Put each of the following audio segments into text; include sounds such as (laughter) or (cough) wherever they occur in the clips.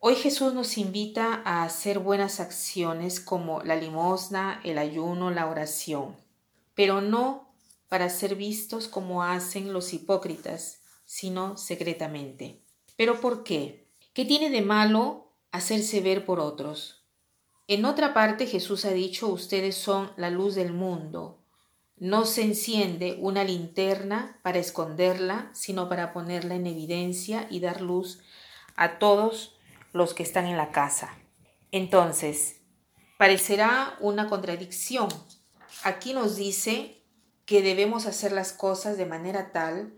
Hoy Jesús nos invita a hacer buenas acciones como la limosna, el ayuno, la oración, pero no para ser vistos como hacen los hipócritas, sino secretamente. ¿Pero por qué? ¿Qué tiene de malo hacerse ver por otros? En otra parte Jesús ha dicho, ustedes son la luz del mundo. No se enciende una linterna para esconderla, sino para ponerla en evidencia y dar luz a todos los que están en la casa. Entonces, parecerá una contradicción. Aquí nos dice que debemos hacer las cosas de manera tal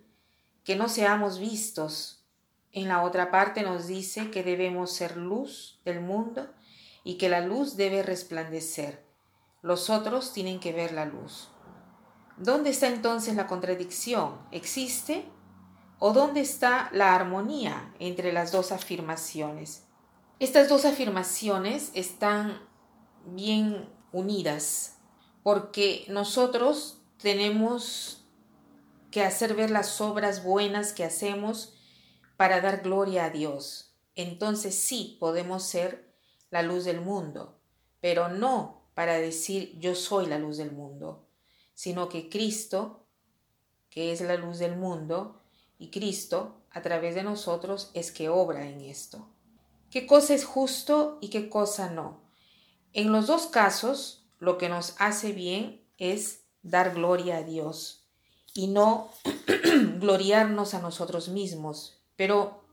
que no seamos vistos. En la otra parte nos dice que debemos ser luz del mundo y que la luz debe resplandecer. Los otros tienen que ver la luz. ¿Dónde está entonces la contradicción? ¿Existe? ¿O dónde está la armonía entre las dos afirmaciones? Estas dos afirmaciones están bien unidas porque nosotros tenemos que hacer ver las obras buenas que hacemos para dar gloria a Dios. Entonces sí podemos ser la luz del mundo, pero no para decir yo soy la luz del mundo, sino que Cristo, que es la luz del mundo, y Cristo, a través de nosotros, es que obra en esto qué cosa es justo y qué cosa no. En los dos casos, lo que nos hace bien es dar gloria a Dios y no (clears throat) gloriarnos a nosotros mismos. Pero,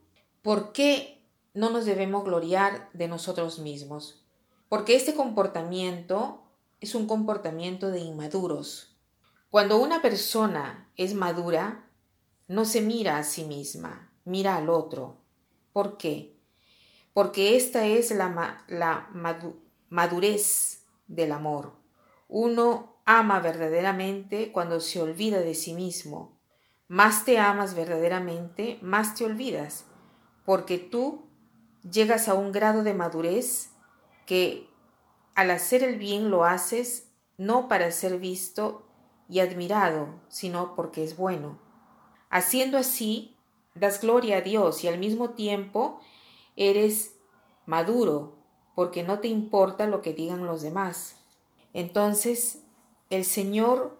¿por qué no nos debemos gloriar de nosotros mismos? Porque este comportamiento es un comportamiento de inmaduros. Cuando una persona es madura, no se mira a sí misma, mira al otro. ¿Por qué? porque esta es la, la madurez del amor. Uno ama verdaderamente cuando se olvida de sí mismo. Más te amas verdaderamente, más te olvidas, porque tú llegas a un grado de madurez que al hacer el bien lo haces no para ser visto y admirado, sino porque es bueno. Haciendo así, das gloria a Dios y al mismo tiempo eres maduro porque no te importa lo que digan los demás. Entonces, el Señor,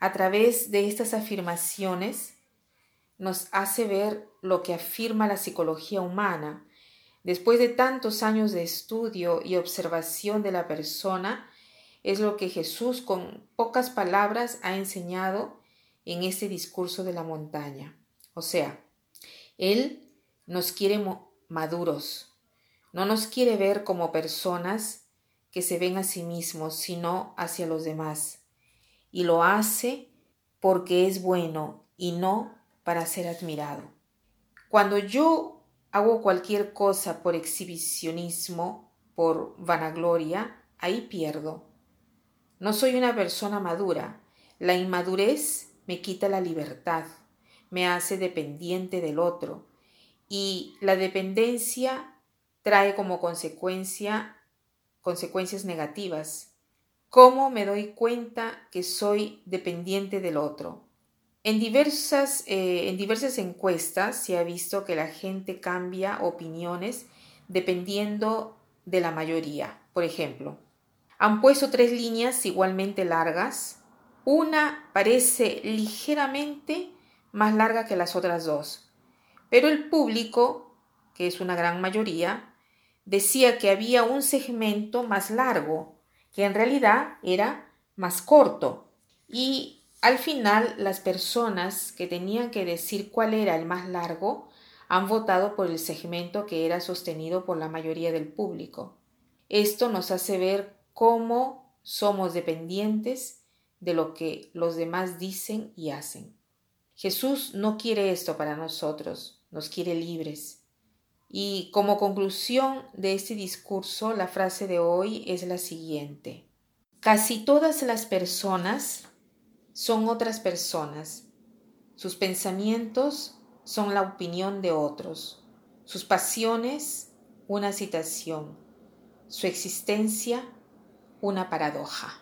a través de estas afirmaciones, nos hace ver lo que afirma la psicología humana. Después de tantos años de estudio y observación de la persona, es lo que Jesús con pocas palabras ha enseñado en este discurso de la montaña. O sea, Él nos quiere maduros. No nos quiere ver como personas que se ven a sí mismos, sino hacia los demás. y lo hace porque es bueno y no para ser admirado. Cuando yo hago cualquier cosa por exhibicionismo, por vanagloria, ahí pierdo. No soy una persona madura. La inmadurez me quita la libertad, me hace dependiente del otro y la dependencia trae como consecuencia consecuencias negativas. ¿Cómo me doy cuenta que soy dependiente del otro? En diversas, eh, en diversas encuestas se ha visto que la gente cambia opiniones dependiendo de la mayoría. Por ejemplo, han puesto tres líneas igualmente largas. Una parece ligeramente más larga que las otras dos, pero el público, que es una gran mayoría, decía que había un segmento más largo, que en realidad era más corto. Y al final las personas que tenían que decir cuál era el más largo han votado por el segmento que era sostenido por la mayoría del público. Esto nos hace ver cómo somos dependientes de lo que los demás dicen y hacen. Jesús no quiere esto para nosotros, nos quiere libres. Y como conclusión de este discurso, la frase de hoy es la siguiente. Casi todas las personas son otras personas. Sus pensamientos son la opinión de otros. Sus pasiones, una citación. Su existencia, una paradoja.